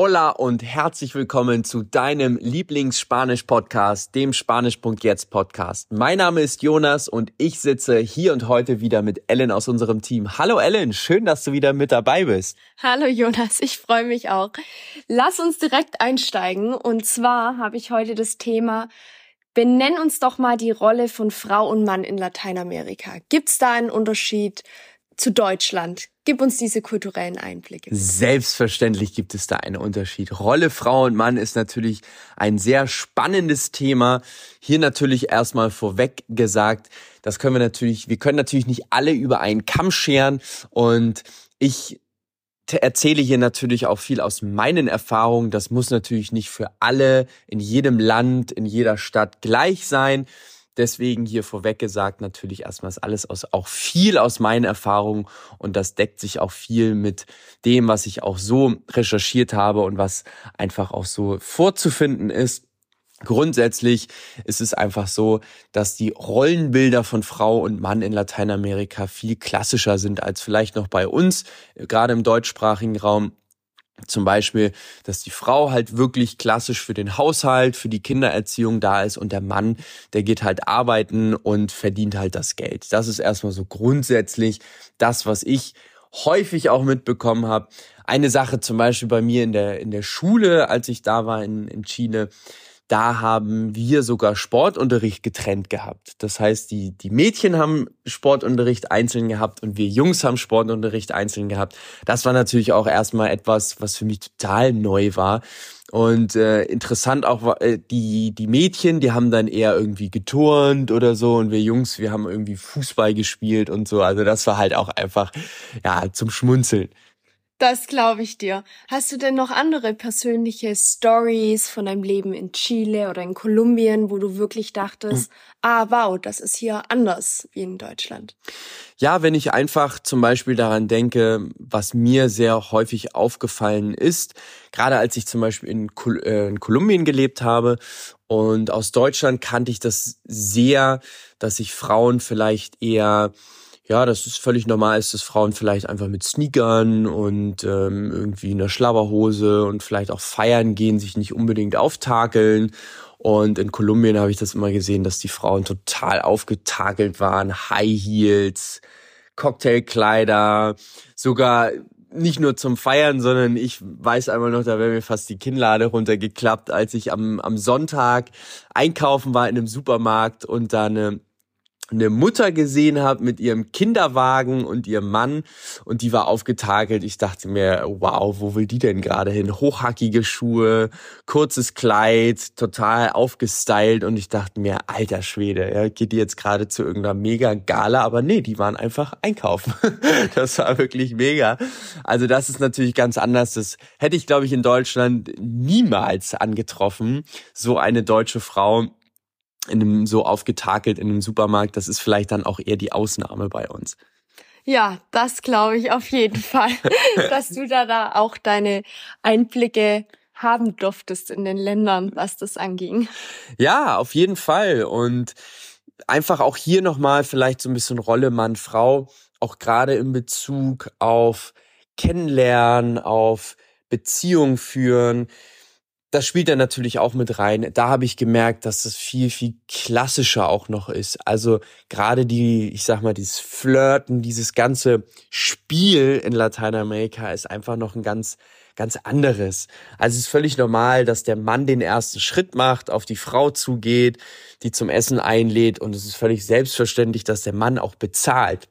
Hola und herzlich willkommen zu deinem Lieblings-Spanisch-Podcast, dem Spanisch.jetzt Podcast. Mein Name ist Jonas und ich sitze hier und heute wieder mit Ellen aus unserem Team. Hallo Ellen, schön, dass du wieder mit dabei bist. Hallo Jonas, ich freue mich auch. Lass uns direkt einsteigen und zwar habe ich heute das Thema Benenn uns doch mal die Rolle von Frau und Mann in Lateinamerika. Gibt es da einen Unterschied zu Deutschland? Gib uns diese kulturellen Einblicke. Selbstverständlich gibt es da einen Unterschied. Rolle Frau und Mann ist natürlich ein sehr spannendes Thema. Hier natürlich erstmal vorweg gesagt, das können wir natürlich, wir können natürlich nicht alle über einen Kamm scheren und ich erzähle hier natürlich auch viel aus meinen Erfahrungen. Das muss natürlich nicht für alle in jedem Land, in jeder Stadt gleich sein. Deswegen hier vorweg gesagt, natürlich erstmal ist alles aus, auch viel aus meinen Erfahrungen und das deckt sich auch viel mit dem, was ich auch so recherchiert habe und was einfach auch so vorzufinden ist. Grundsätzlich ist es einfach so, dass die Rollenbilder von Frau und Mann in Lateinamerika viel klassischer sind als vielleicht noch bei uns, gerade im deutschsprachigen Raum. Zum Beispiel, dass die Frau halt wirklich klassisch für den Haushalt, für die Kindererziehung da ist und der Mann, der geht halt arbeiten und verdient halt das Geld. Das ist erstmal so grundsätzlich das, was ich häufig auch mitbekommen habe. Eine Sache zum Beispiel bei mir in der, in der Schule, als ich da war in, in Chile, da haben wir sogar Sportunterricht getrennt gehabt. Das heißt, die, die Mädchen haben Sportunterricht einzeln gehabt und wir Jungs haben Sportunterricht einzeln gehabt. Das war natürlich auch erstmal etwas, was für mich total neu war. Und äh, interessant auch äh, die die Mädchen, die haben dann eher irgendwie geturnt oder so und wir Jungs, wir haben irgendwie Fußball gespielt und so. Also das war halt auch einfach ja zum Schmunzeln. Das glaube ich dir. Hast du denn noch andere persönliche Stories von deinem Leben in Chile oder in Kolumbien, wo du wirklich dachtest, mhm. ah wow, das ist hier anders wie in Deutschland? Ja, wenn ich einfach zum Beispiel daran denke, was mir sehr häufig aufgefallen ist, gerade als ich zum Beispiel in, Kol äh, in Kolumbien gelebt habe und aus Deutschland kannte ich das sehr, dass sich Frauen vielleicht eher ja, das ist völlig normal ist, dass Frauen vielleicht einfach mit Sneakern und ähm, irgendwie einer Schlabberhose und vielleicht auch feiern gehen, sich nicht unbedingt auftakeln. Und in Kolumbien habe ich das immer gesehen, dass die Frauen total aufgetakelt waren, High Heels, Cocktailkleider, sogar nicht nur zum Feiern, sondern ich weiß einmal noch, da wäre mir fast die Kinnlade runtergeklappt, als ich am, am Sonntag einkaufen war in einem Supermarkt und da eine eine Mutter gesehen habe mit ihrem Kinderwagen und ihrem Mann und die war aufgetakelt. Ich dachte mir, wow, wo will die denn gerade hin? Hochhackige Schuhe, kurzes Kleid, total aufgestylt und ich dachte mir, alter Schwede, ja, geht die jetzt gerade zu irgendeiner mega Gala? Aber nee, die waren einfach einkaufen. das war wirklich mega. Also das ist natürlich ganz anders. Das hätte ich, glaube ich, in Deutschland niemals angetroffen. So eine deutsche Frau in einem so aufgetakelt in einem Supermarkt, das ist vielleicht dann auch eher die Ausnahme bei uns. Ja, das glaube ich auf jeden Fall, dass du da, da auch deine Einblicke haben durftest in den Ländern, was das anging. Ja, auf jeden Fall. Und einfach auch hier nochmal vielleicht so ein bisschen Rolle Mann-Frau, auch gerade in Bezug auf Kennenlernen, auf Beziehung führen das spielt dann natürlich auch mit rein. Da habe ich gemerkt, dass das viel, viel klassischer auch noch ist. Also gerade die, ich sag mal, dieses Flirten, dieses ganze Spiel in Lateinamerika ist einfach noch ein ganz, ganz anderes. Also es ist völlig normal, dass der Mann den ersten Schritt macht, auf die Frau zugeht, die zum Essen einlädt und es ist völlig selbstverständlich, dass der Mann auch bezahlt.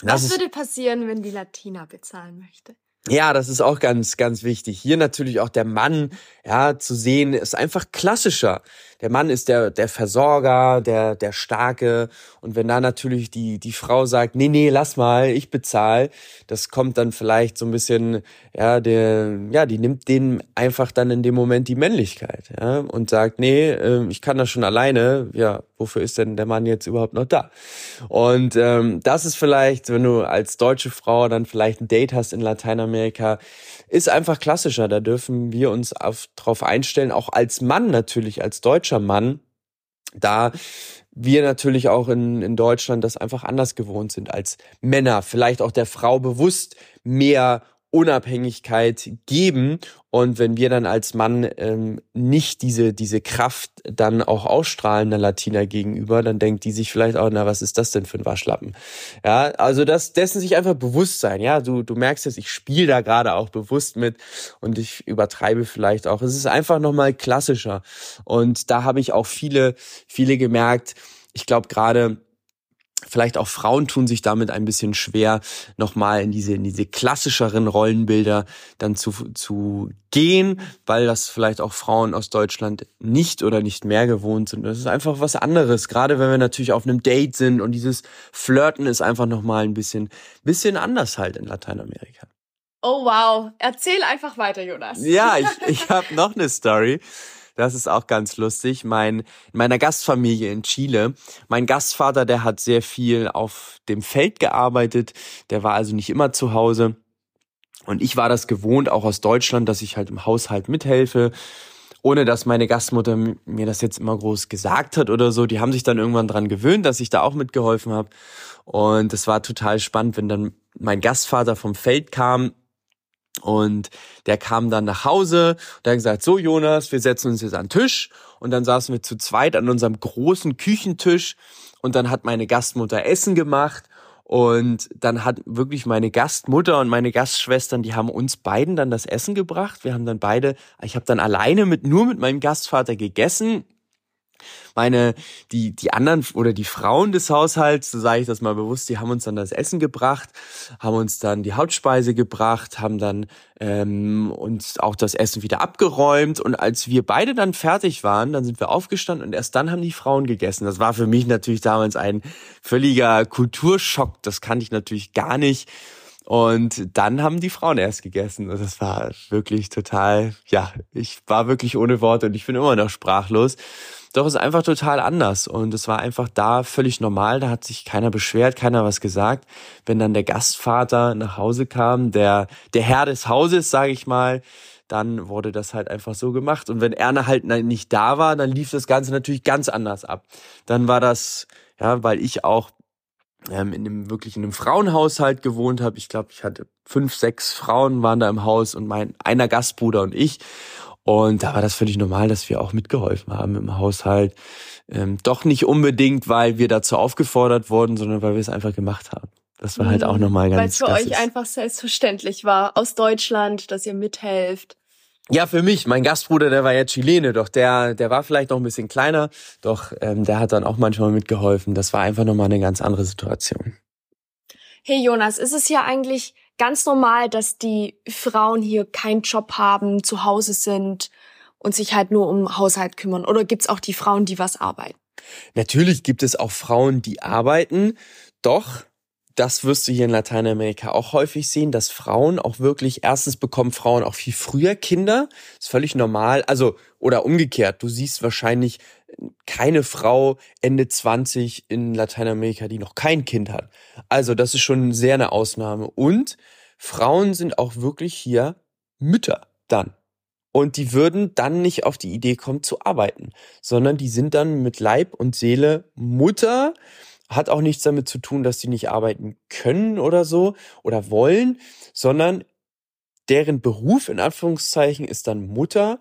Das Was würde passieren, wenn die Latina bezahlen möchte? Ja, das ist auch ganz, ganz wichtig. Hier natürlich auch der Mann, ja, zu sehen, ist einfach klassischer. Der Mann ist der, der Versorger, der, der Starke. Und wenn da natürlich die, die Frau sagt, nee, nee, lass mal, ich bezahle, das kommt dann vielleicht so ein bisschen, ja, der, ja, die nimmt denen einfach dann in dem Moment die Männlichkeit, ja, und sagt, nee, äh, ich kann das schon alleine. Ja, wofür ist denn der Mann jetzt überhaupt noch da? Und ähm, das ist vielleicht, wenn du als deutsche Frau dann vielleicht ein Date hast in Lateinamerika, ist einfach klassischer. Da dürfen wir uns auf, drauf einstellen, auch als Mann natürlich, als deutscher Mann, da wir natürlich auch in, in Deutschland das einfach anders gewohnt sind als Männer. Vielleicht auch der Frau bewusst mehr Unabhängigkeit geben. Und wenn wir dann als Mann ähm, nicht diese, diese Kraft dann auch ausstrahlen der Latina gegenüber, dann denkt die sich vielleicht auch, na, was ist das denn für ein Waschlappen? Ja, also das, dessen sich einfach bewusst sein. Ja, du, du merkst jetzt, ich spiele da gerade auch bewusst mit und ich übertreibe vielleicht auch. Es ist einfach nochmal klassischer. Und da habe ich auch viele, viele gemerkt, ich glaube gerade, Vielleicht auch Frauen tun sich damit ein bisschen schwer, nochmal in diese, in diese klassischeren Rollenbilder dann zu, zu gehen, weil das vielleicht auch Frauen aus Deutschland nicht oder nicht mehr gewohnt sind. Das ist einfach was anderes, gerade wenn wir natürlich auf einem Date sind und dieses Flirten ist einfach nochmal ein bisschen, bisschen anders halt in Lateinamerika. Oh wow, erzähl einfach weiter, Jonas. Ja, ich, ich habe noch eine Story. Das ist auch ganz lustig. Mein, in meiner Gastfamilie in Chile, mein Gastvater, der hat sehr viel auf dem Feld gearbeitet. Der war also nicht immer zu Hause. Und ich war das gewohnt, auch aus Deutschland, dass ich halt im Haushalt mithelfe ohne dass meine Gastmutter mir das jetzt immer groß gesagt hat oder so. Die haben sich dann irgendwann dran gewöhnt, dass ich da auch mitgeholfen habe. Und es war total spannend, wenn dann mein Gastvater vom Feld kam und der kam dann nach Hause und hat gesagt, so Jonas, wir setzen uns jetzt an den Tisch. Und dann saßen wir zu zweit an unserem großen Küchentisch und dann hat meine Gastmutter Essen gemacht und dann hat wirklich meine Gastmutter und meine Gastschwestern, die haben uns beiden dann das Essen gebracht. Wir haben dann beide, ich habe dann alleine mit nur mit meinem Gastvater gegessen meine, die, die anderen oder die Frauen des Haushalts, so sage ich das mal bewusst, die haben uns dann das Essen gebracht, haben uns dann die Hauptspeise gebracht, haben dann ähm, uns auch das Essen wieder abgeräumt. Und als wir beide dann fertig waren, dann sind wir aufgestanden und erst dann haben die Frauen gegessen. Das war für mich natürlich damals ein völliger Kulturschock. Das kannte ich natürlich gar nicht. Und dann haben die Frauen erst gegessen. Und das war wirklich total, ja, ich war wirklich ohne Worte und ich bin immer noch sprachlos. Doch es ist einfach total anders und es war einfach da völlig normal. Da hat sich keiner beschwert, keiner was gesagt. Wenn dann der Gastvater nach Hause kam, der der Herr des Hauses, sage ich mal, dann wurde das halt einfach so gemacht. Und wenn Erna halt nicht da war, dann lief das Ganze natürlich ganz anders ab. Dann war das, ja, weil ich auch ähm, in einem wirklich in einem Frauenhaushalt gewohnt habe. Ich glaube, ich hatte fünf, sechs Frauen waren da im Haus und mein einer Gastbruder und ich. Und da war das völlig normal, dass wir auch mitgeholfen haben im Haushalt. Ähm, doch nicht unbedingt, weil wir dazu aufgefordert wurden, sondern weil wir es einfach gemacht haben. Das war halt auch mhm. nochmal ganz Weil es für euch einfach selbstverständlich war, aus Deutschland, dass ihr mithelft. Ja, für mich. Mein Gastbruder, der war ja Chilene, doch der, der war vielleicht noch ein bisschen kleiner, doch ähm, der hat dann auch manchmal mitgeholfen. Das war einfach nochmal eine ganz andere Situation. Hey Jonas, ist es ja eigentlich ganz normal, dass die Frauen hier keinen Job haben, zu Hause sind und sich halt nur um Haushalt kümmern? Oder gibt's auch die Frauen, die was arbeiten? Natürlich gibt es auch Frauen, die arbeiten, doch das wirst du hier in Lateinamerika auch häufig sehen, dass Frauen auch wirklich, erstens bekommen Frauen auch viel früher Kinder. ist völlig normal. Also, oder umgekehrt. Du siehst wahrscheinlich keine Frau Ende 20 in Lateinamerika, die noch kein Kind hat. Also, das ist schon sehr eine Ausnahme. Und Frauen sind auch wirklich hier Mütter dann. Und die würden dann nicht auf die Idee kommen zu arbeiten, sondern die sind dann mit Leib und Seele Mutter hat auch nichts damit zu tun, dass sie nicht arbeiten können oder so oder wollen, sondern deren Beruf in Anführungszeichen ist dann Mutter,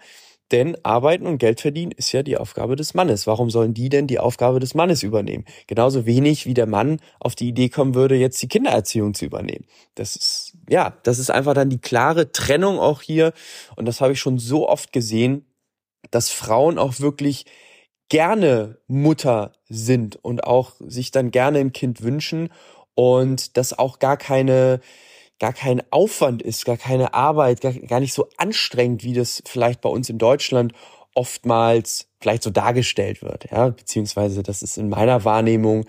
denn Arbeiten und Geld verdienen ist ja die Aufgabe des Mannes. Warum sollen die denn die Aufgabe des Mannes übernehmen? Genauso wenig wie der Mann auf die Idee kommen würde, jetzt die Kindererziehung zu übernehmen. Das ist, ja, das ist einfach dann die klare Trennung auch hier. Und das habe ich schon so oft gesehen, dass Frauen auch wirklich gerne Mutter sind und auch sich dann gerne ein Kind wünschen und das auch gar keine gar kein Aufwand ist, gar keine Arbeit, gar, gar nicht so anstrengend, wie das vielleicht bei uns in Deutschland oftmals vielleicht so dargestellt wird, ja, beziehungsweise das ist in meiner Wahrnehmung,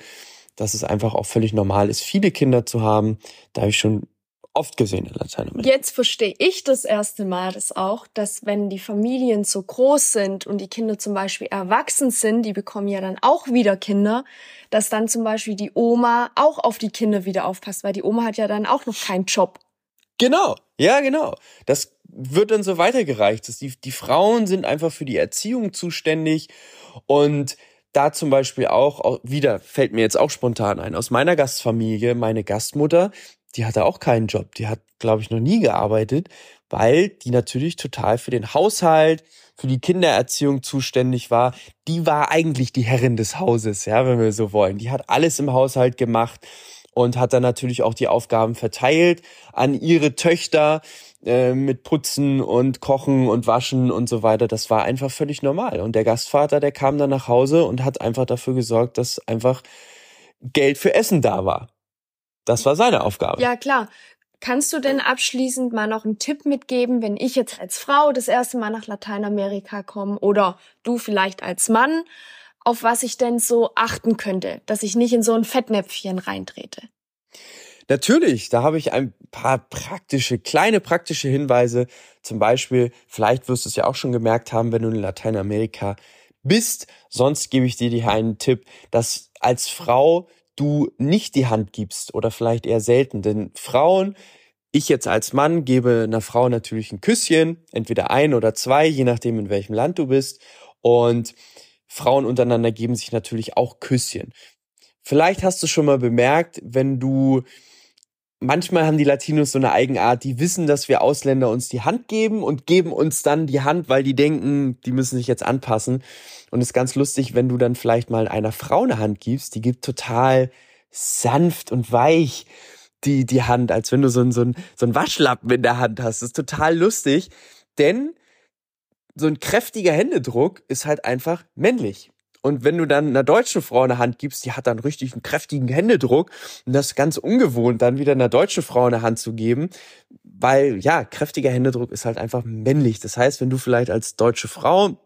dass es einfach auch völlig normal ist, viele Kinder zu haben. Da habe ich schon oft gesehen in Lateinamerika. Jetzt verstehe ich das erste Mal das auch, dass wenn die Familien so groß sind und die Kinder zum Beispiel erwachsen sind, die bekommen ja dann auch wieder Kinder, dass dann zum Beispiel die Oma auch auf die Kinder wieder aufpasst, weil die Oma hat ja dann auch noch keinen Job. Genau, ja, genau. Das wird dann so weitergereicht. Dass die, die Frauen sind einfach für die Erziehung zuständig und da zum Beispiel auch, wieder fällt mir jetzt auch spontan ein, aus meiner Gastfamilie, meine Gastmutter, die hatte auch keinen Job. Die hat, glaube ich, noch nie gearbeitet, weil die natürlich total für den Haushalt, für die Kindererziehung zuständig war. Die war eigentlich die Herrin des Hauses, ja, wenn wir so wollen. Die hat alles im Haushalt gemacht und hat dann natürlich auch die Aufgaben verteilt an ihre Töchter äh, mit Putzen und Kochen und Waschen und so weiter. Das war einfach völlig normal. Und der Gastvater, der kam dann nach Hause und hat einfach dafür gesorgt, dass einfach Geld für Essen da war. Das war seine Aufgabe. Ja, klar. Kannst du denn abschließend mal noch einen Tipp mitgeben, wenn ich jetzt als Frau das erste Mal nach Lateinamerika komme oder du vielleicht als Mann, auf was ich denn so achten könnte, dass ich nicht in so ein Fettnäpfchen reintrete? Natürlich, da habe ich ein paar praktische, kleine praktische Hinweise. Zum Beispiel, vielleicht wirst du es ja auch schon gemerkt haben, wenn du in Lateinamerika bist. Sonst gebe ich dir hier einen Tipp, dass als Frau du nicht die Hand gibst oder vielleicht eher selten. Denn Frauen, ich jetzt als Mann gebe einer Frau natürlich ein Küsschen, entweder ein oder zwei, je nachdem in welchem Land du bist. Und Frauen untereinander geben sich natürlich auch Küsschen. Vielleicht hast du schon mal bemerkt, wenn du manchmal haben die Latinos so eine Eigenart, die wissen, dass wir Ausländer uns die Hand geben und geben uns dann die Hand, weil die denken, die müssen sich jetzt anpassen. Und es ist ganz lustig, wenn du dann vielleicht mal einer Frau eine Hand gibst, die gibt total sanft und weich die, die Hand, als wenn du so ein, so ein, so ein Waschlappen in der Hand hast. Das ist total lustig, denn so ein kräftiger Händedruck ist halt einfach männlich. Und wenn du dann einer deutschen Frau eine Hand gibst, die hat dann richtig einen kräftigen Händedruck und das ist ganz ungewohnt, dann wieder einer deutschen Frau eine Hand zu geben, weil ja, kräftiger Händedruck ist halt einfach männlich. Das heißt, wenn du vielleicht als deutsche Frau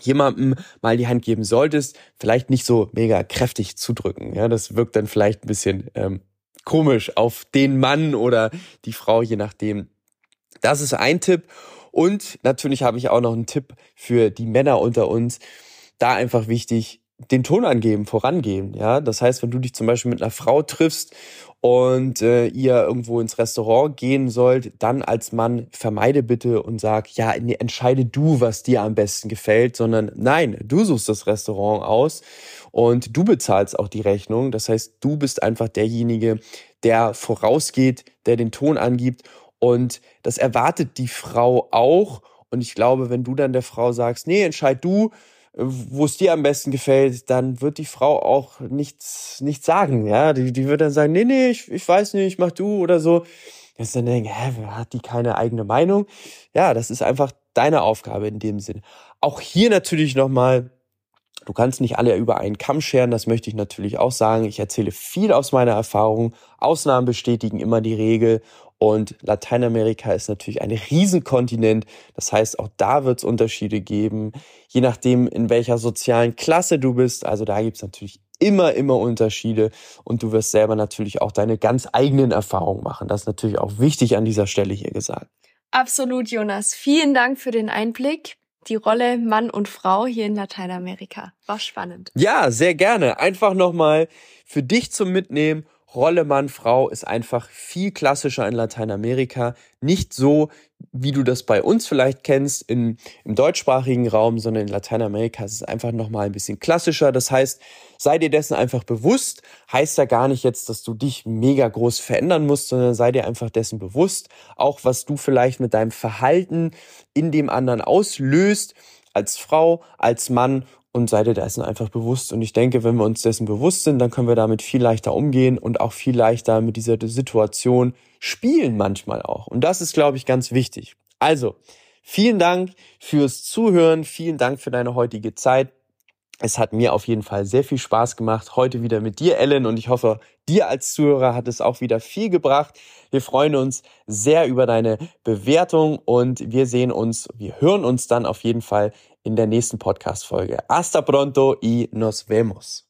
jemandem mal die Hand geben solltest, vielleicht nicht so mega kräftig zudrücken. Ja, das wirkt dann vielleicht ein bisschen ähm, komisch auf den Mann oder die Frau, je nachdem. Das ist ein Tipp. Und natürlich habe ich auch noch einen Tipp für die Männer unter uns da einfach wichtig, den Ton angeben, vorangehen. Ja, das heißt, wenn du dich zum Beispiel mit einer Frau triffst und äh, ihr irgendwo ins Restaurant gehen sollt, dann als Mann vermeide bitte und sag, ja, nee, entscheide du, was dir am besten gefällt, sondern nein, du suchst das Restaurant aus und du bezahlst auch die Rechnung. Das heißt, du bist einfach derjenige, der vorausgeht, der den Ton angibt und das erwartet die Frau auch. Und ich glaube, wenn du dann der Frau sagst, nee, entscheid du, wo es dir am besten gefällt, dann wird die Frau auch nichts, nichts sagen, ja. Die, die wird dann sagen, nee, nee, ich, ich weiß nicht, mach du oder so. Jetzt dann denken, hä, hat die keine eigene Meinung? Ja, das ist einfach deine Aufgabe in dem Sinn. Auch hier natürlich nochmal, du kannst nicht alle über einen Kamm scheren, das möchte ich natürlich auch sagen. Ich erzähle viel aus meiner Erfahrung. Ausnahmen bestätigen immer die Regel und Lateinamerika ist natürlich ein Riesenkontinent. Das heißt, auch da wird es Unterschiede geben, je nachdem, in welcher sozialen Klasse du bist. Also da gibt es natürlich immer, immer Unterschiede. Und du wirst selber natürlich auch deine ganz eigenen Erfahrungen machen. Das ist natürlich auch wichtig an dieser Stelle hier gesagt. Absolut, Jonas. Vielen Dank für den Einblick. Die Rolle Mann und Frau hier in Lateinamerika. War spannend. Ja, sehr gerne. Einfach nochmal für dich zum Mitnehmen Rolle Mann, Frau ist einfach viel klassischer in Lateinamerika. Nicht so, wie du das bei uns vielleicht kennst in, im deutschsprachigen Raum, sondern in Lateinamerika ist es einfach nochmal ein bisschen klassischer. Das heißt, sei dir dessen einfach bewusst. Heißt ja gar nicht jetzt, dass du dich mega groß verändern musst, sondern sei dir einfach dessen bewusst. Auch was du vielleicht mit deinem Verhalten in dem anderen auslöst als Frau, als Mann und sei dir dessen einfach bewusst. Und ich denke, wenn wir uns dessen bewusst sind, dann können wir damit viel leichter umgehen und auch viel leichter mit dieser Situation spielen manchmal auch. Und das ist, glaube ich, ganz wichtig. Also, vielen Dank fürs Zuhören, vielen Dank für deine heutige Zeit. Es hat mir auf jeden Fall sehr viel Spaß gemacht, heute wieder mit dir, Ellen, und ich hoffe, dir als Zuhörer hat es auch wieder viel gebracht. Wir freuen uns sehr über deine Bewertung und wir sehen uns, wir hören uns dann auf jeden Fall in der nächsten Podcast-Folge. Hasta pronto y nos vemos.